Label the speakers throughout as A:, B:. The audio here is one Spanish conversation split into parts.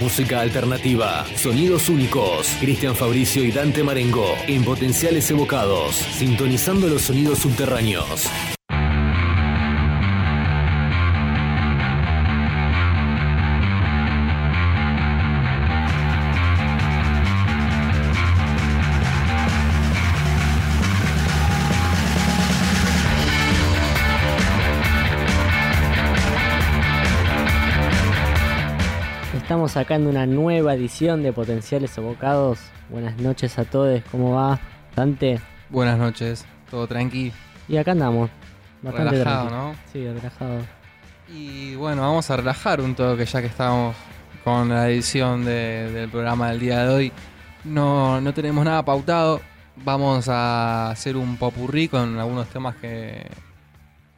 A: Música alternativa, sonidos únicos. Cristian Fabricio y Dante Marengo en potenciales evocados, sintonizando los sonidos subterráneos.
B: Estamos sacando una nueva edición de Potenciales Evocados. Buenas noches a todos, ¿cómo va? Dante.
C: Buenas noches, todo tranqui.
B: Y acá andamos. Bastante
C: Relajado,
B: tranqui.
C: ¿no?
B: Sí, relajado.
C: Y bueno, vamos a relajar un toque ya que estamos con la edición de- del programa del día de hoy. No, no tenemos nada pautado. Vamos a hacer un popurrí con algunos temas que,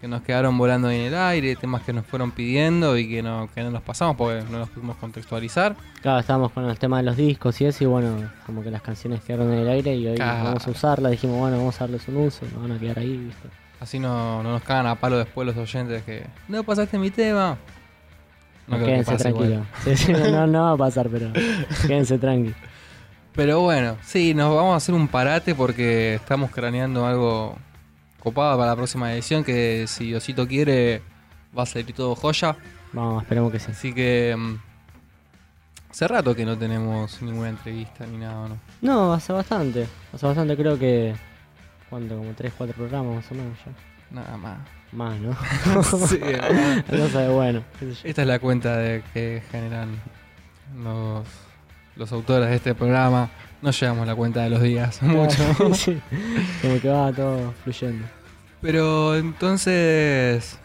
C: que nos quedaron volando en el aire, temas que nos fueron pidiendo y que no, que no los pasamos porque no los pudimos contextualizar.
B: Claro, estábamos con el tema de los discos y eso, y bueno, como que las canciones quedaron en el aire y hoy
C: Claro.
B: vamos a usarlas. Dijimos, bueno, vamos a darles un uso, no van a quedar ahí, ¿viste?
C: Así no, no nos cagan a palo después los oyentes que no pasaste mi tema. No
B: quédense tranquilos. Sí, sí, no, no va a pasar, pero quédense tranquilos.
C: Pero bueno, sí, nos vamos a hacer un parate porque estamos craneando algo copado para la próxima edición que si Diosito quiere va a salir todo joya.
B: Vamos, esperemos que sí.
C: Así que mm, hace rato que no tenemos ninguna entrevista ni nada, ¿no?
B: No, hace bastante. Hace bastante, creo que. ¿Cuánto? Como 3, 4 programas más o menos ya.
C: Nada más.
B: Más, ¿no?
C: Sí, nada.
B: Cosa de bueno.
C: Esta es la cuenta de que generan los, los autores de este programa. No llevamos la cuenta de los días mucho.
B: Sí, Como que va todo fluyendo.
C: Pero entonces,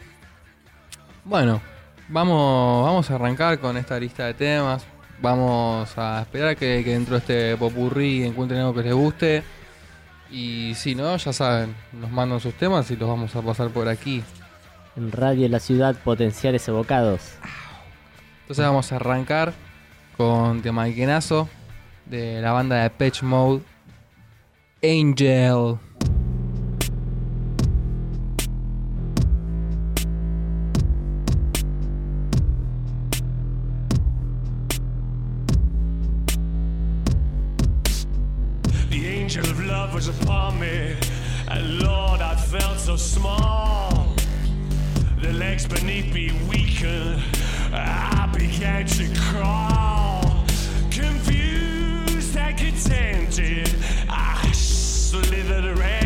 C: bueno, vamos, vamos a arrancar con esta lista de temas. Vamos a esperar que, que dentro de este popurrí encuentren algo que les guste. Y si no, ya saben, nos mandan sus temas y los vamos a pasar por aquí.
B: En Radio La Ciudad, potenciales evocados.
C: Entonces vamos a arrancar con tema Ikenazo de la banda de Patch Mode, Angel.
D: Was upon me, and Lord, I felt so small. The legs beneath me weakened, I began to crawl. Confused and contented, I slithered around.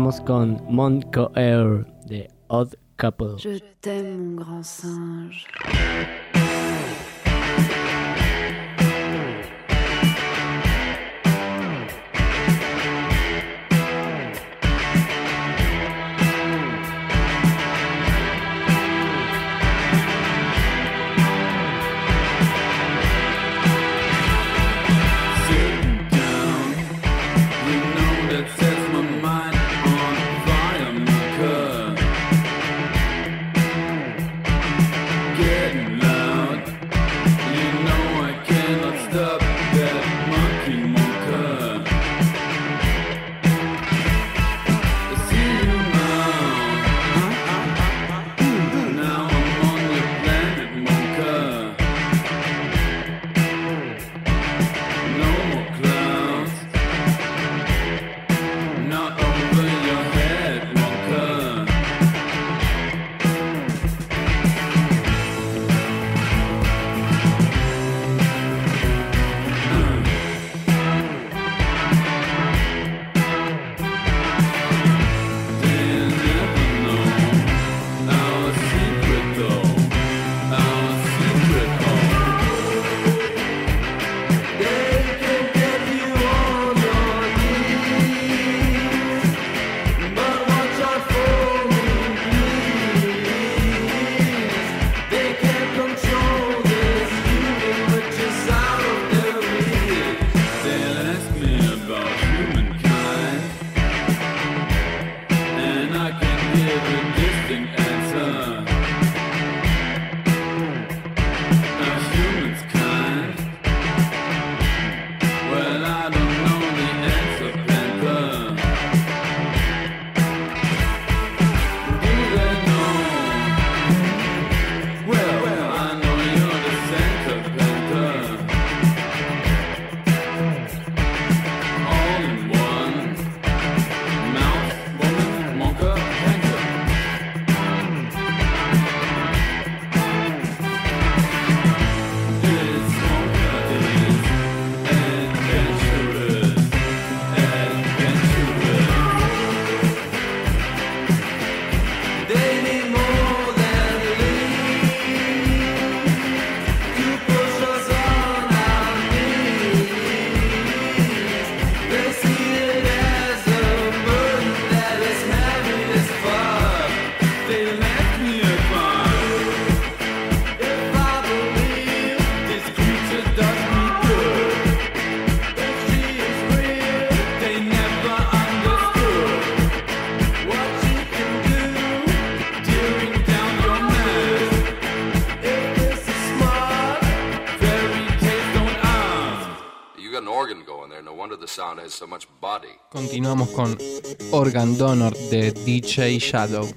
B: vamos con Mon Air de Odd Couple.
E: Je t'aime, mon grand singe.
C: Continuamos con Organ Donor de DJ Shadow.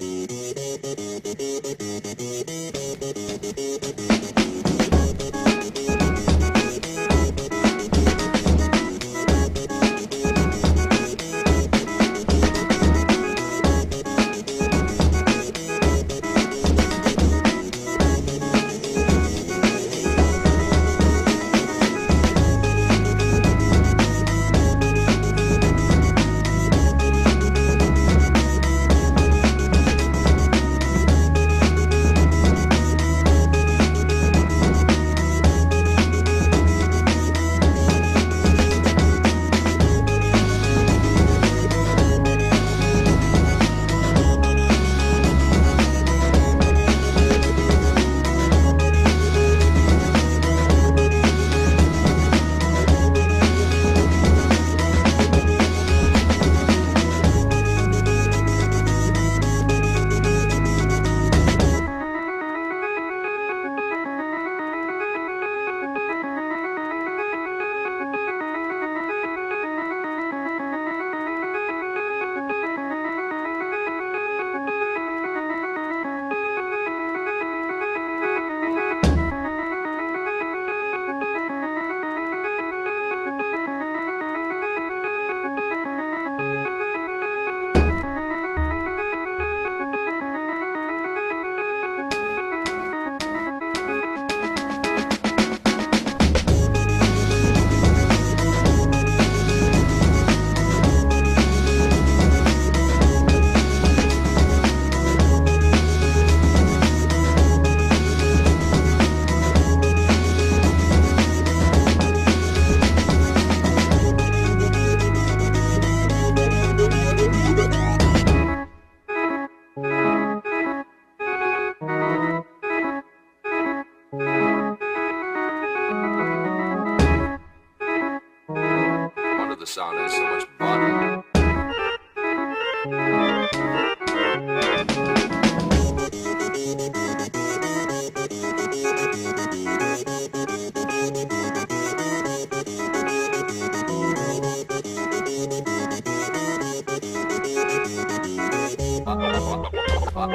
F: ファン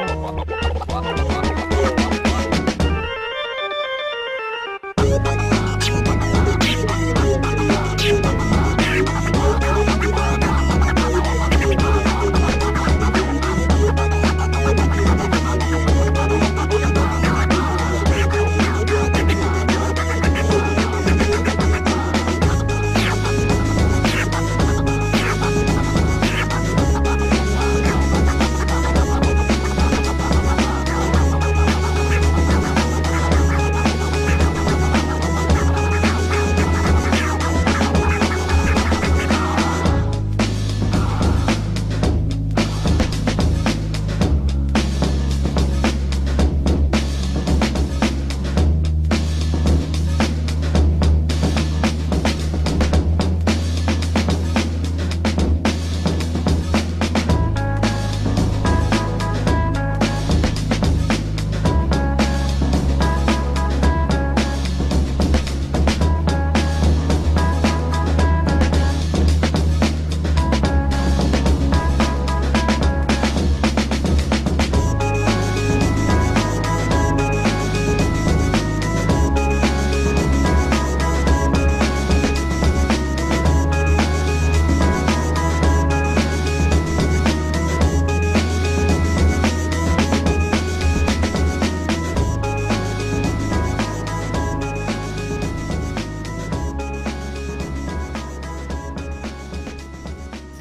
F: のもん。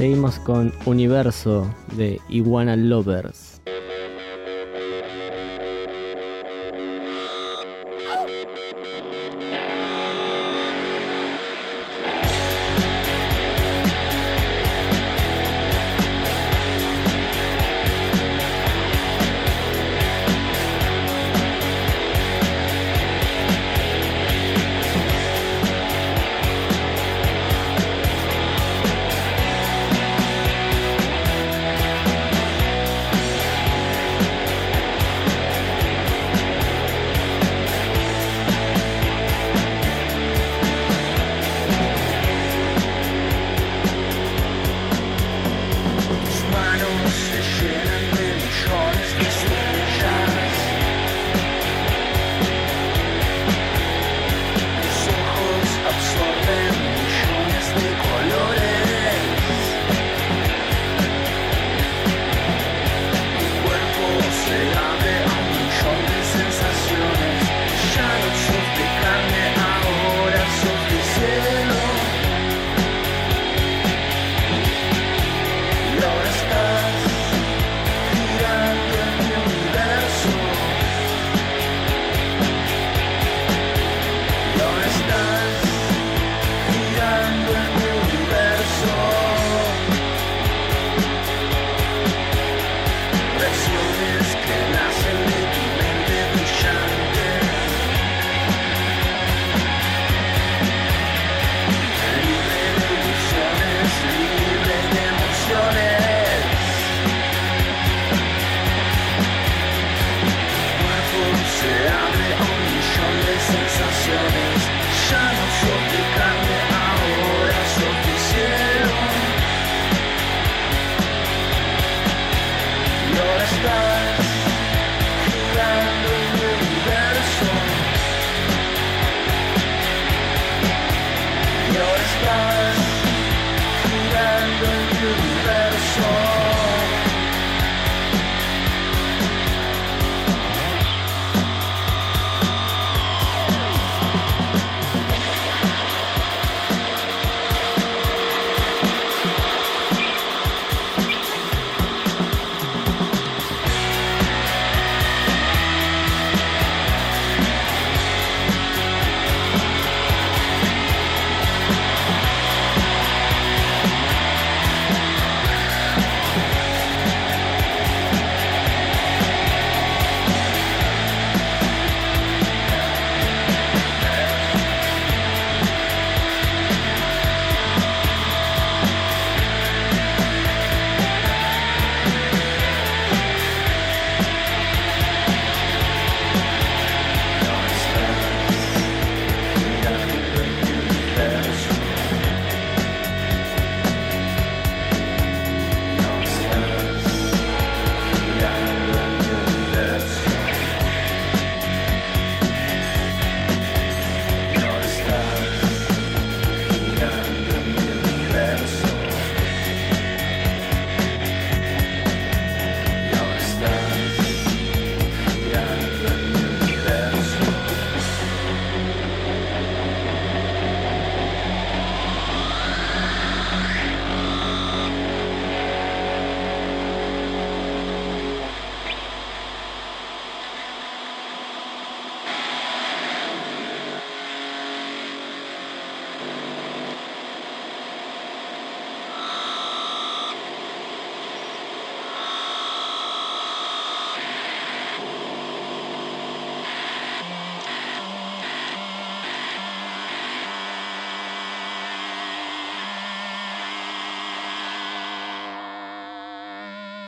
B: Seguimos con Universo de Iguana Lovers.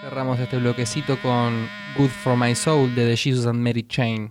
G: Cerramos este bloquecito con Good for My Soul de The Jesus and Mary Chain.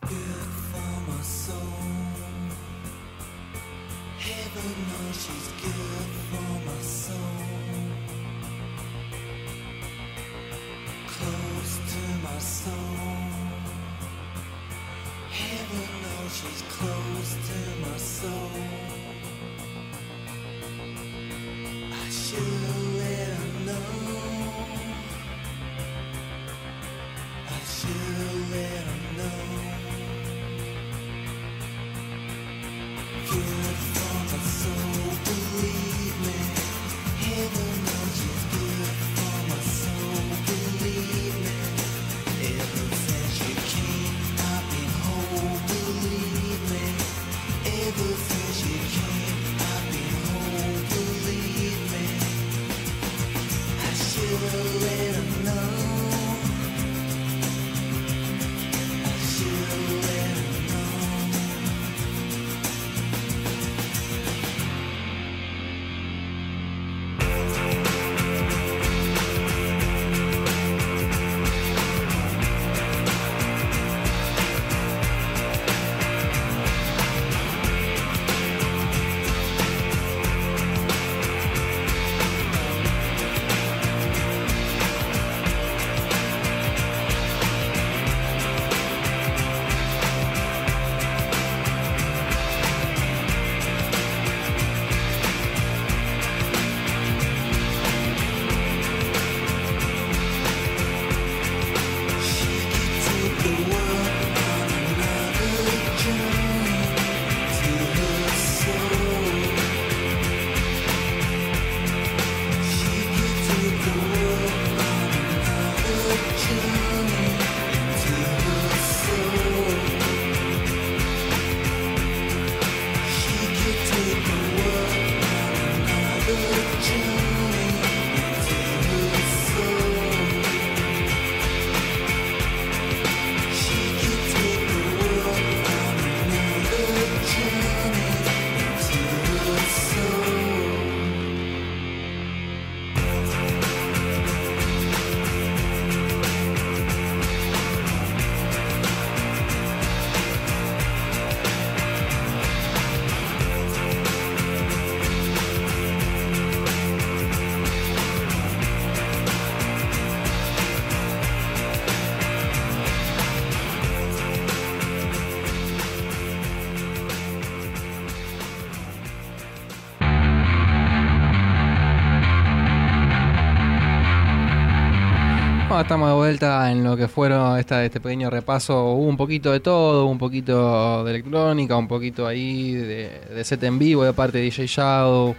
G: Vuelta en lo que fueron esta, este pequeño repaso. Hubo un poquito de todo, un poquito de electrónica, un poquito ahí de, de set en vivo de parte de DJ Shadow.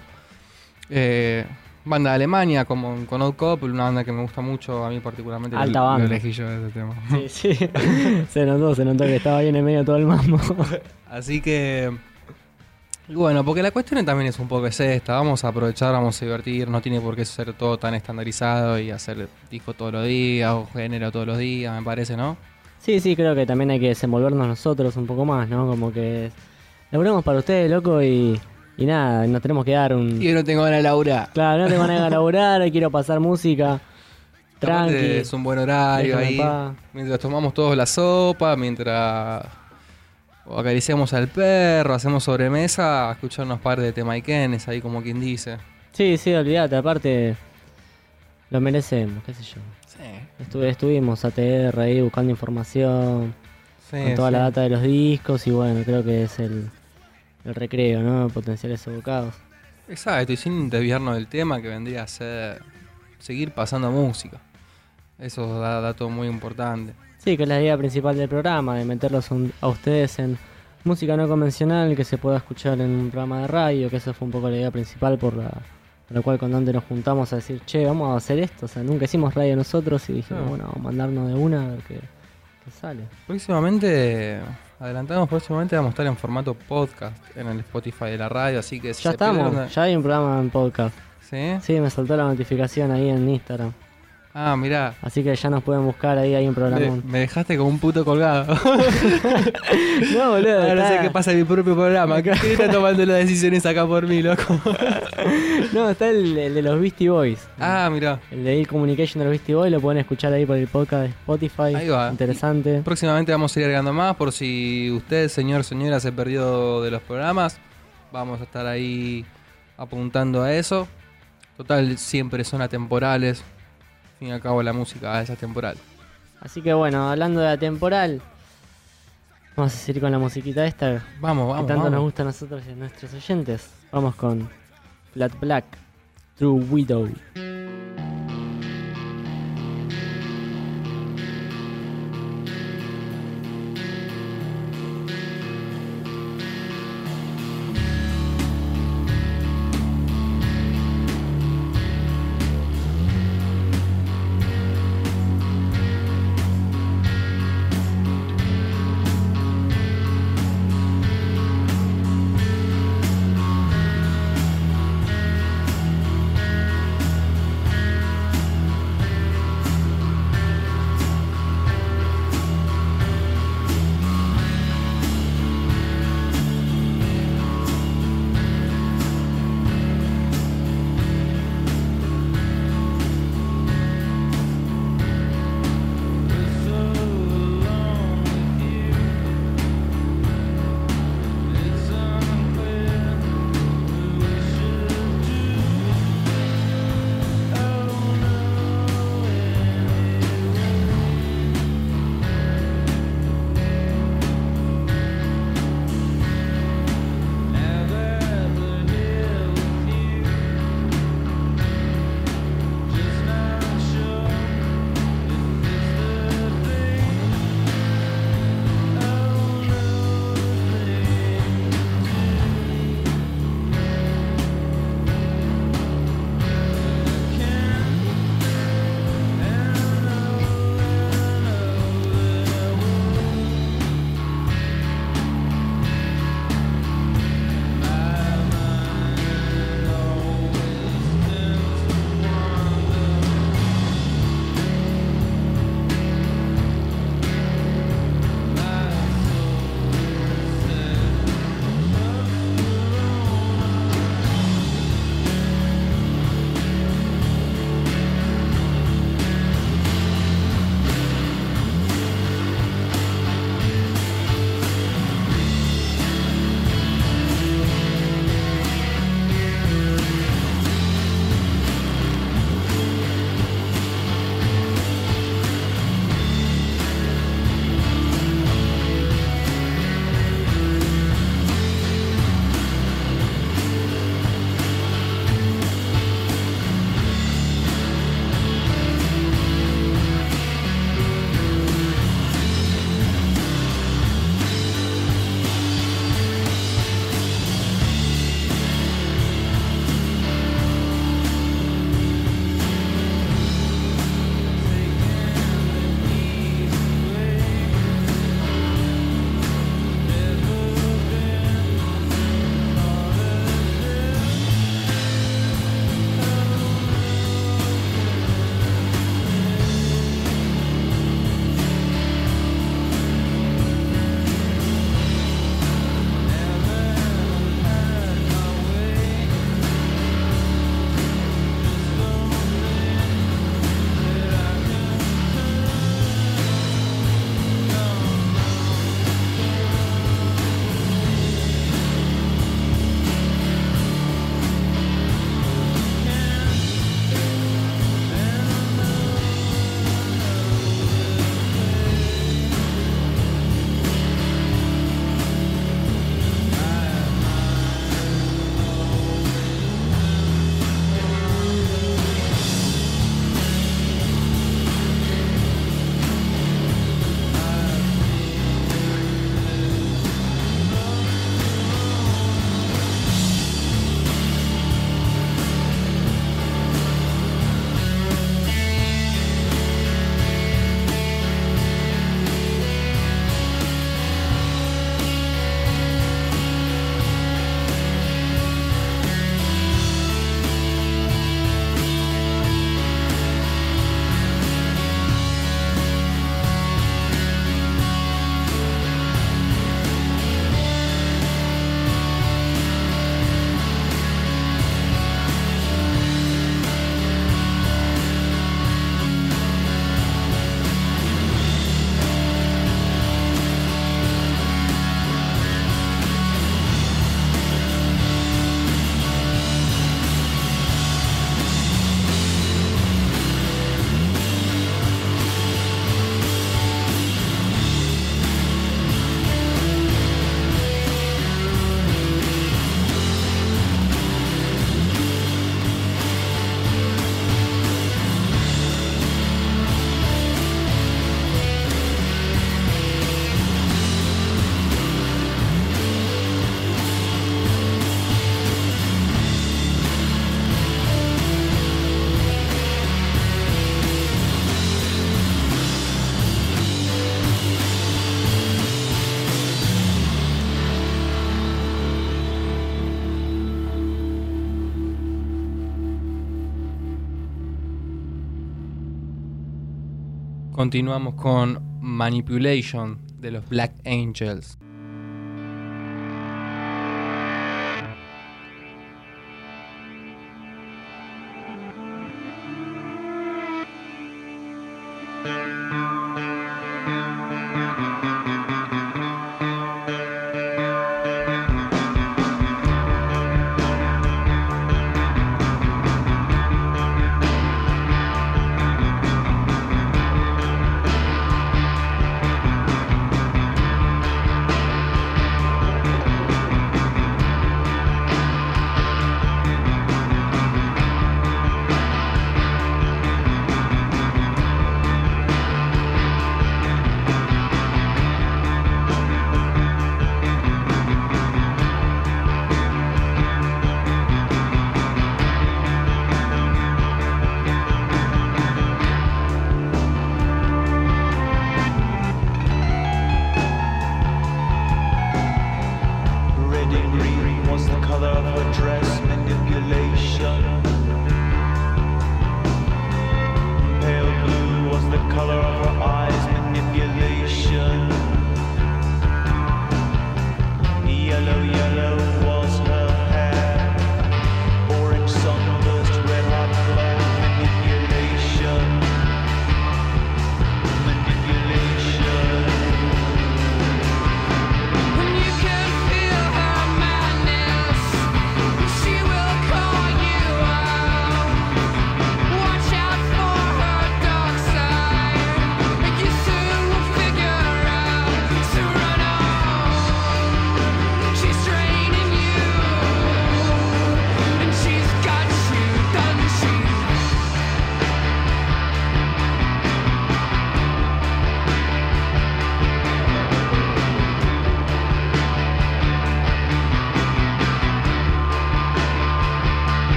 G: Eh, banda de Alemania como con Old Couple, una banda que me gusta mucho, a mí particularmente.
B: Alta
G: lo- lo
B: banda.
G: elegí yo ese tema.
B: Sí, sí. se notó, se notó que estaba bien en medio de todo el mambo.
G: Así que. Y Bueno, porque la cuestión también es un poco es esta. Vamos a aprovechar, vamos a divertir. No tiene por qué ser todo tan estandarizado y hacer disco todos los días o género todos los días, me parece, ¿no?
B: Sí, sí, creo que también hay que desenvolvernos nosotros un poco más, ¿no? Como que laburamos para ustedes, loco, y, y nada, nos tenemos que dar un...
G: Yo no tengo ganas de laburar.
B: Claro, no tengo ganas de laburar, quiero pasar música. Tranqui.
G: Es un buen horario ahí. Mientras tomamos todos la sopa, mientras acariciamos al perro, hacemos sobremesa, escucharnos par de temaiquenes ahí como quien dice.
B: Sí, sí, olvídate, aparte lo merecemos, qué sé yo.
G: Sí.
B: Estuve, estuvimos ATR ahí buscando información,
G: Sí,
B: con toda la data de los discos y bueno, creo que es el, el recreo, ¿no? Potenciales evocados.
G: Exacto, y sin desviarnos del tema que vendría a ser seguir pasando música. Eso da dato muy importante.
B: Sí, que es la idea principal del programa, de meterlos un- a ustedes en música no convencional que se pueda escuchar en un programa de radio, que esa fue un poco la idea principal por la, por la cual con Dante nos juntamos a decir, che, vamos a hacer esto. O sea, nunca hicimos radio nosotros y dijimos,
G: No.
B: bueno, vamos a mandarnos de una a ver qué, qué sale.
G: Próximamente, adelantamos, próximamente vamos a estar en formato podcast en el Spotify de la radio, así que si
B: Ya estamos, ya hay un programa en podcast.
G: ¿Sí?
B: Sí, me saltó la notificación ahí en Instagram.
C: Ah, mirá.
B: Así que ya nos pueden buscar ahí, hay un programa.
C: me dejaste como un puto colgado.
B: No, boludo.
C: Ahora no sé qué pasa en mi propio programa. ¿Quién está tomando las decisiones acá por mí, loco?
B: No, está el, el de los Beastie Boys.
C: ah, mirá.
B: El de Il Communication de los Beastie Boys lo pueden escuchar ahí por el podcast de Spotify.
C: Ahí va.
B: Interesante.
C: Próximamente vamos a ir agregando más por si usted, señor, señora, se perdió de los programas. Vamos a estar ahí apuntando a eso. Total, siempre son atemporales. Fin y al cabo la música es atemporal.
B: Así que bueno, hablando de la temporal, vamos a seguir con la musiquita esta
C: Vamos,
B: que
C: vamos,
B: tanto nos gusta a nosotros y a nuestros oyentes. Vamos con Flat Black, True Widow.
C: Continuamos con Manipulation de los Black Angels.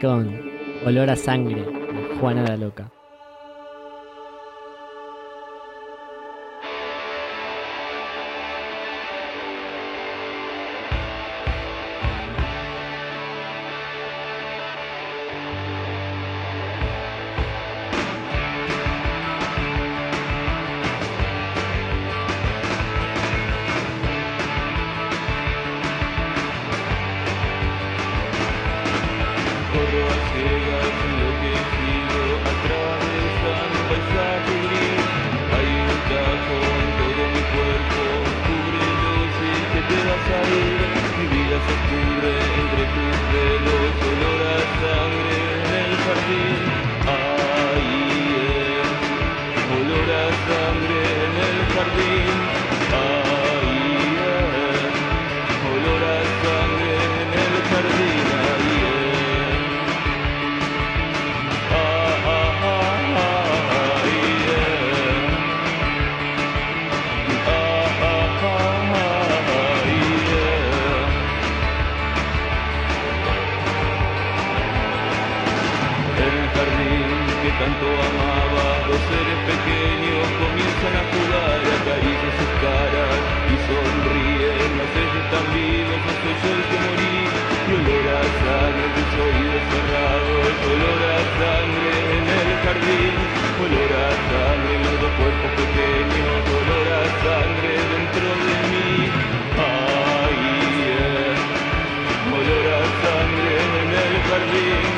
B: Con Olor a Sangre Juana la Loca.
H: Que tanto amaba, los seres pequeños comienzan a jugar, acarician sus caras y sonríen. No sé si están vivos o soy yo el que morí. Y olor a sangre, tus oídos cerrados, olor a sangre en el jardín, olor a sangre en los dos cuerpos pequeños, olor a sangre dentro de mí. Ahí es, olor a sangre en el jardín.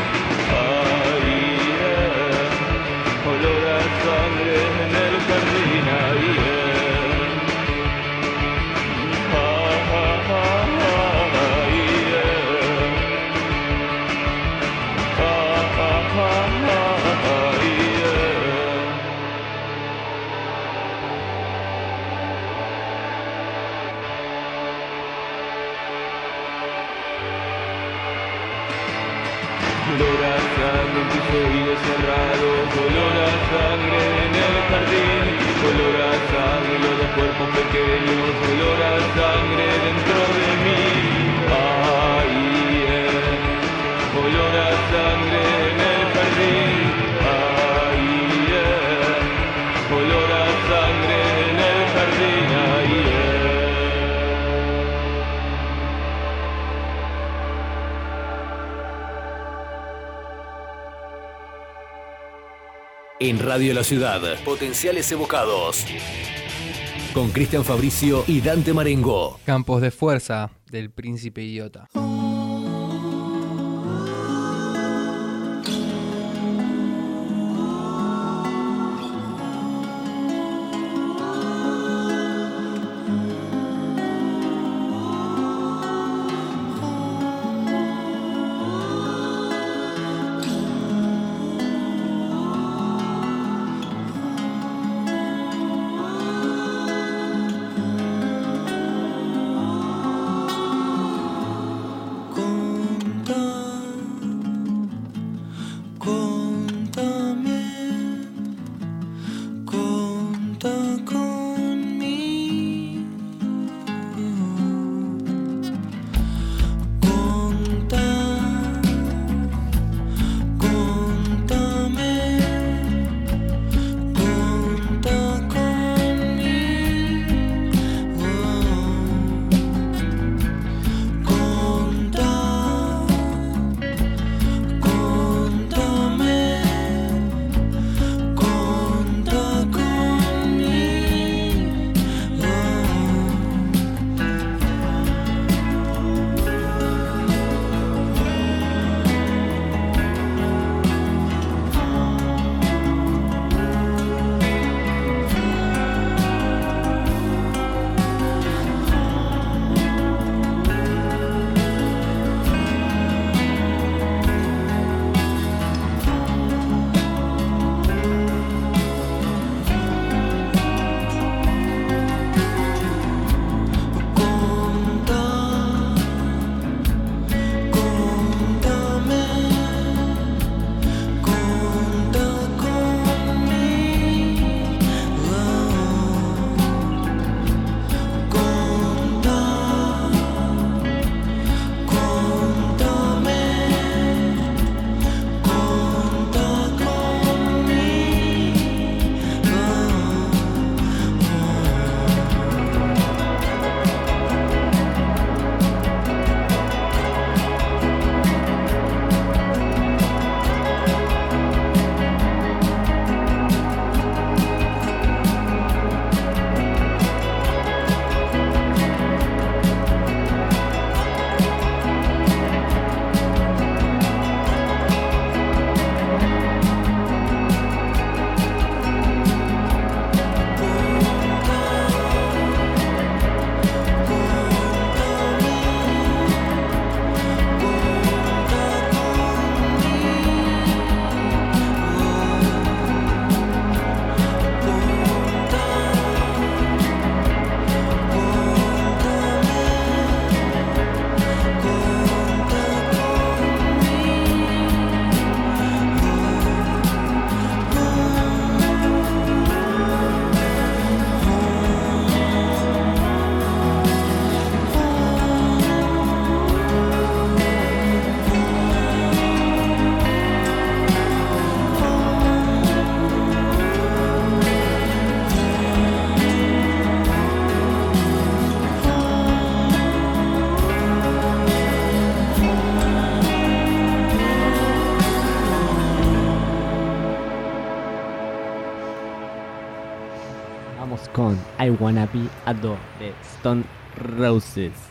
H: Oídos cerrados, olor a sangre en el jardín, olor a sangre los cuerpos pequeños, olor a sangre dentro de mí. Ahí es, olor a sangre en el jardín. En
A: Radio La Ciudad, potenciales evocados. Con Cristian Fabricio y Dante Marengo.
C: Campos de fuerza del príncipe idiota.
G: I Wanna Be a Dog de Stone Roses.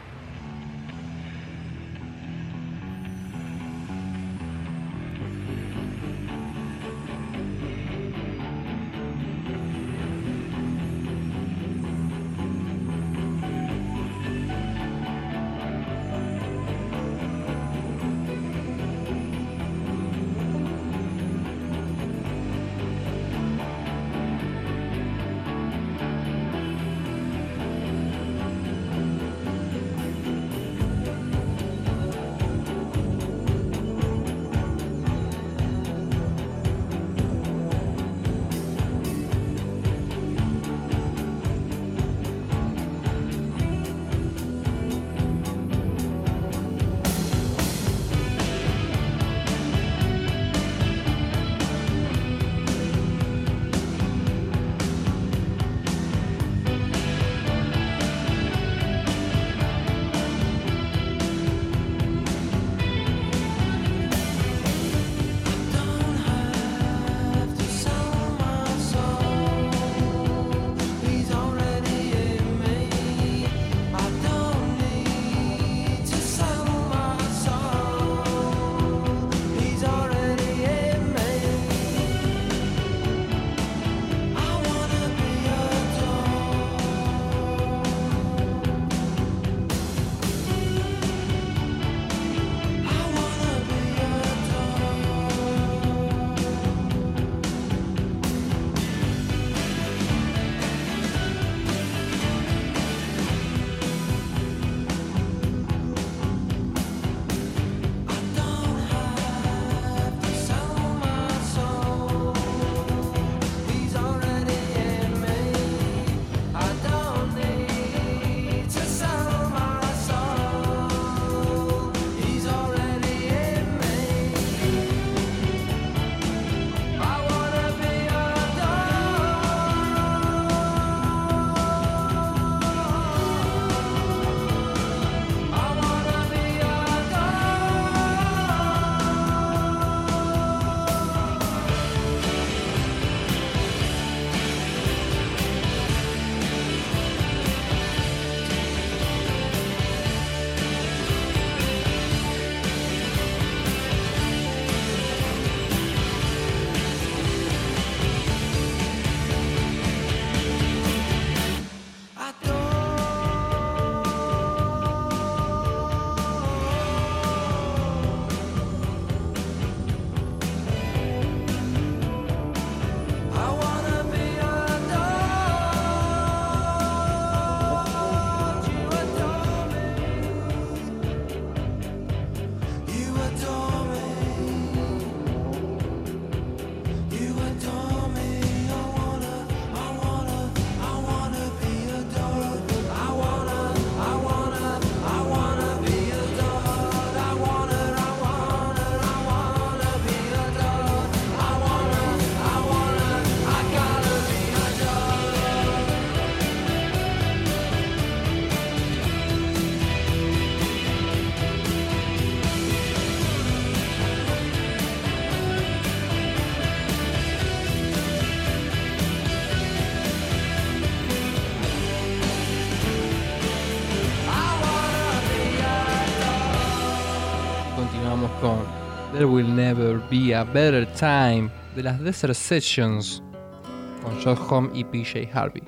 I: Will Never Be a Better Time de las Desert Sessions con Josh Home y PJ Harvey.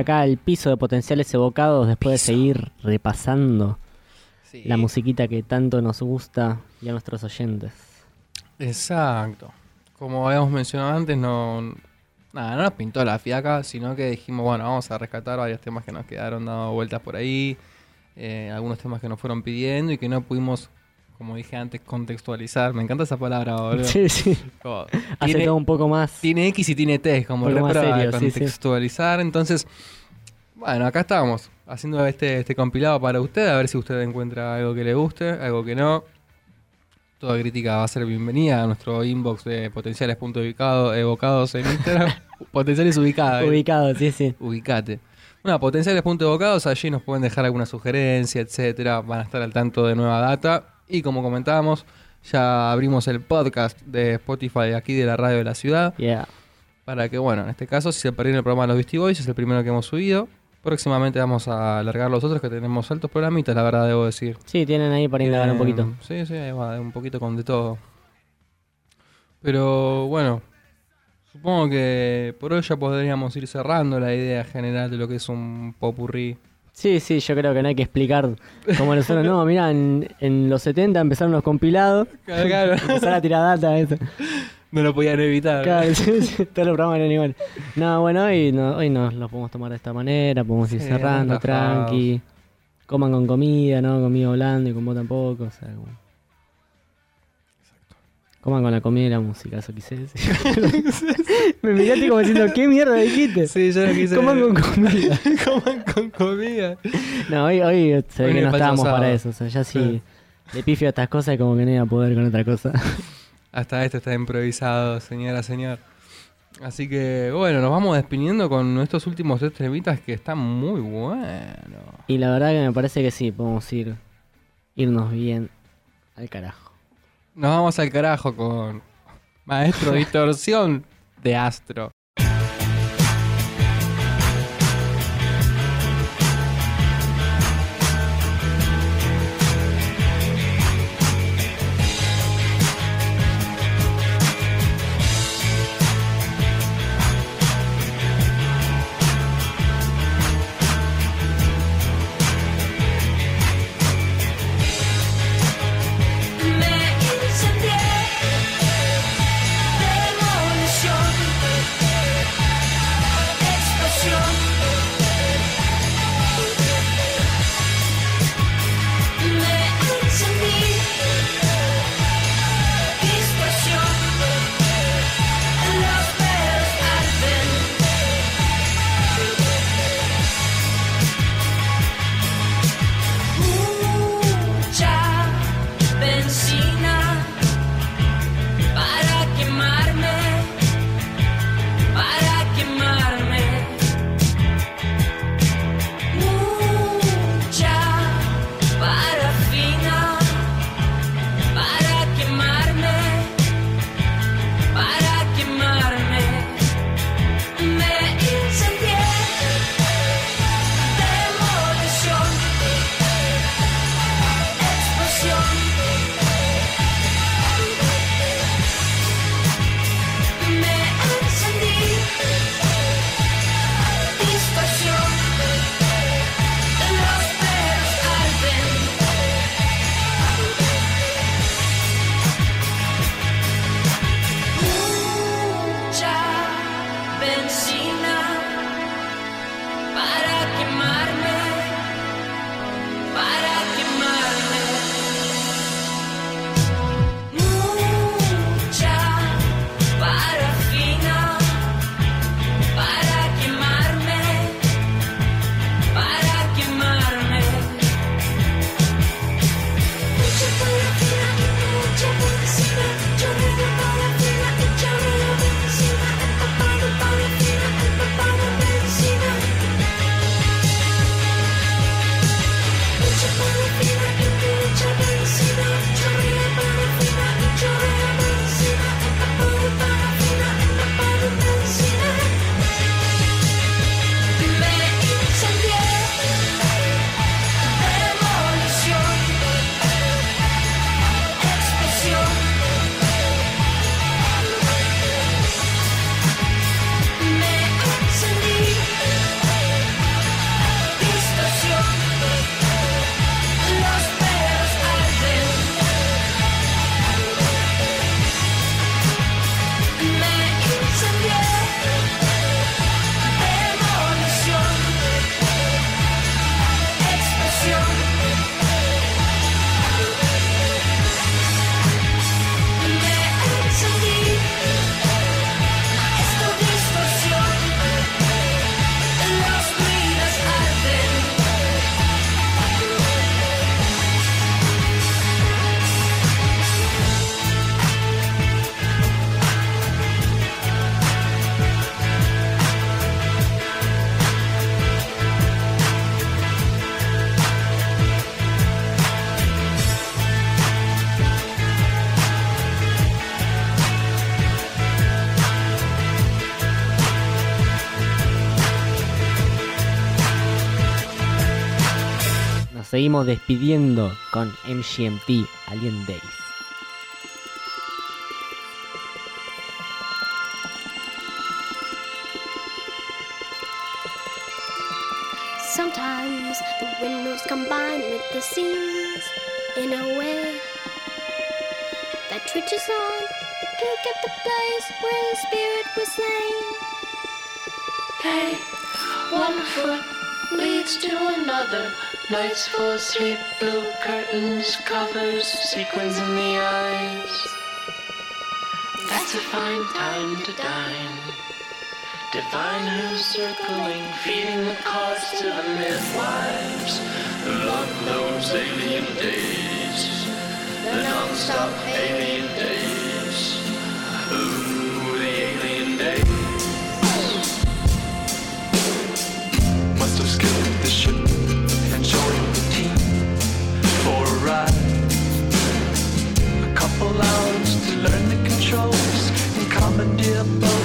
B: Acá al piso de potenciales evocados después de seguir repasando
C: Sí.
B: la musiquita que tanto nos gusta y a nuestros oyentes.
C: Exacto. Como habíamos mencionado antes, no, nada, no nos pintó la fiaca, sino que dijimos, bueno, vamos a rescatar varios temas que nos quedaron dando vueltas por ahí, eh, algunos temas que nos fueron pidiendo y que no pudimos, como dije antes, contextualizar. Me encanta esa palabra, boludo.
B: Sí, sí.
C: Como,
B: Hace
C: tiene,
B: todo un poco más.
C: tiene X y tiene T, como
B: Un poco más
C: repro-
B: serio, sí, sí.
C: contextualizar. Entonces, bueno, acá estamos, haciendo este, este compilado para usted, a ver si usted encuentra algo que le guste, algo que no. Toda crítica va a ser bienvenida a nuestro inbox de potenciales punto ubicado- evocados en Instagram. potenciales ubicados. eh.
B: Ubicado, sí, sí.
C: Ubicate. Bueno, potenciales punto evocados, allí nos pueden dejar alguna sugerencia, etcétera. Van a estar al tanto de nueva data. Y como comentábamos, ya abrimos el podcast de Spotify aquí de la radio de la ciudad.
B: Yeah.
C: Para que, bueno, en este caso, si se perdieron el programa de los Beastie Boys, es el primero que hemos subido. Próximamente vamos a alargar los otros que tenemos altos programitas, la verdad, debo decir.
B: Sí, tienen ahí para indagar un
C: Eh,
B: poquito.
C: Sí, sí, ahí va, un poquito con de todo. Pero bueno, supongo que por hoy ya podríamos ir cerrando la idea general de lo que es un popurrí.
B: Sí, sí, yo creo que no hay que explicar cómo nosotros. No, mirá, en, en los 70 empezaron los compilados.
C: Claro,
B: Empezar a tirar data, eso.
C: no lo podían evitar.
B: Claro, sí, sí, todos los programas eran igual. No, bueno, hoy, no, hoy nos los podemos tomar de esta manera, podemos ir
C: Sí,
B: cerrando, tranqui. Coman con comida, ¿no? Conmigo hablando y con vos tampoco, o sea, como... Coman con la comida y la música, eso quise decir. Me miraste como diciendo, ¿qué mierda dijiste?
C: Sí, yo no quise.
B: Coman con comida.
C: Coman con comida.
B: No, hoy, hoy se ve que no estábamos
C: sábado.
B: para eso. O sea, ya
C: Sí.
B: le pifio a estas cosas, como que no iba a poder con otra cosa.
C: Hasta esto está improvisado, señora, señor. Así que, bueno, nos vamos despidiendo con estos últimos tres temitas que están muy buenos.
B: Y la verdad que me parece que sí, podemos ir irnos bien al carajo.
C: Nos vamos al carajo con Maestro Distorsión de Astro.
B: seguimos despidiendo con MGMT Alien Days.
J: Sometimes the windows combine with the seams in a way that twitches on the peak at the place where the spirit was slain.
K: Hey, one foot. leads to another. Nights full of sleep, blue curtains, covers, sequins in the eyes. That's a fine time to dine. Divine who's circling, feeding the cost to the midwives. Love those alien days, the non-stop alien days.
F: so skilled this the team for a ride. A couple hours to learn the controls and commandeer.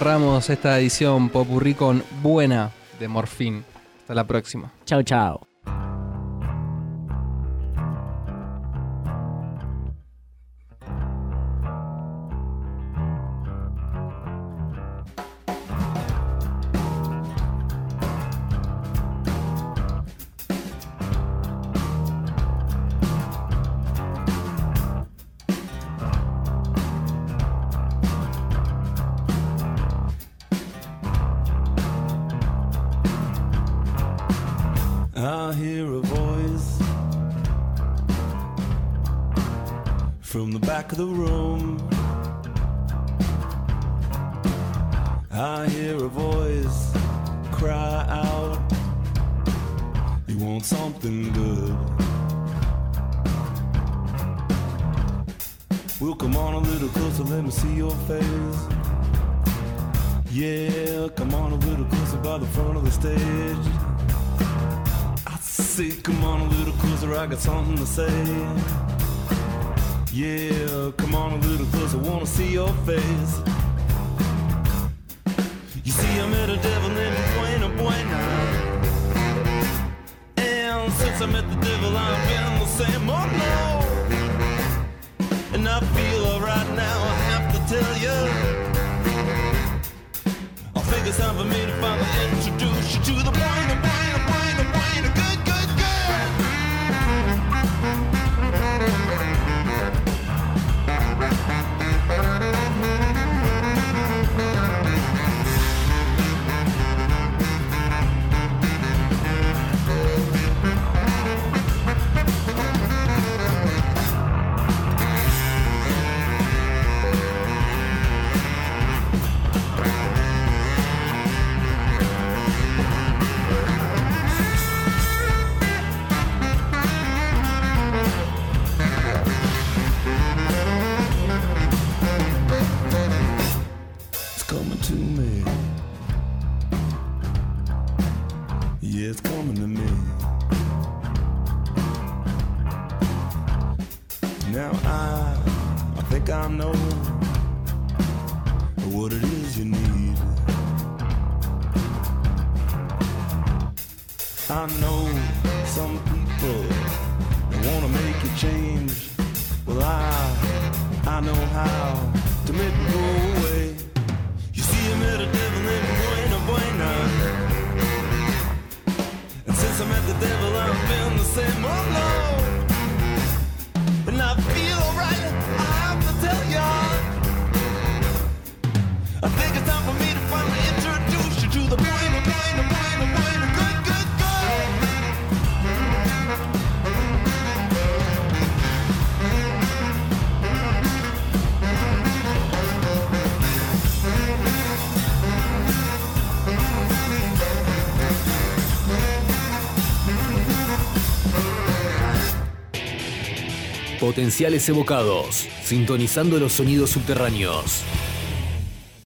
C: cerramos esta edición Popurrí con Buena de Morfín. Hasta la próxima.
L: Chao, chao. to the point.
A: potenciales evocados, sintonizando los sonidos subterráneos.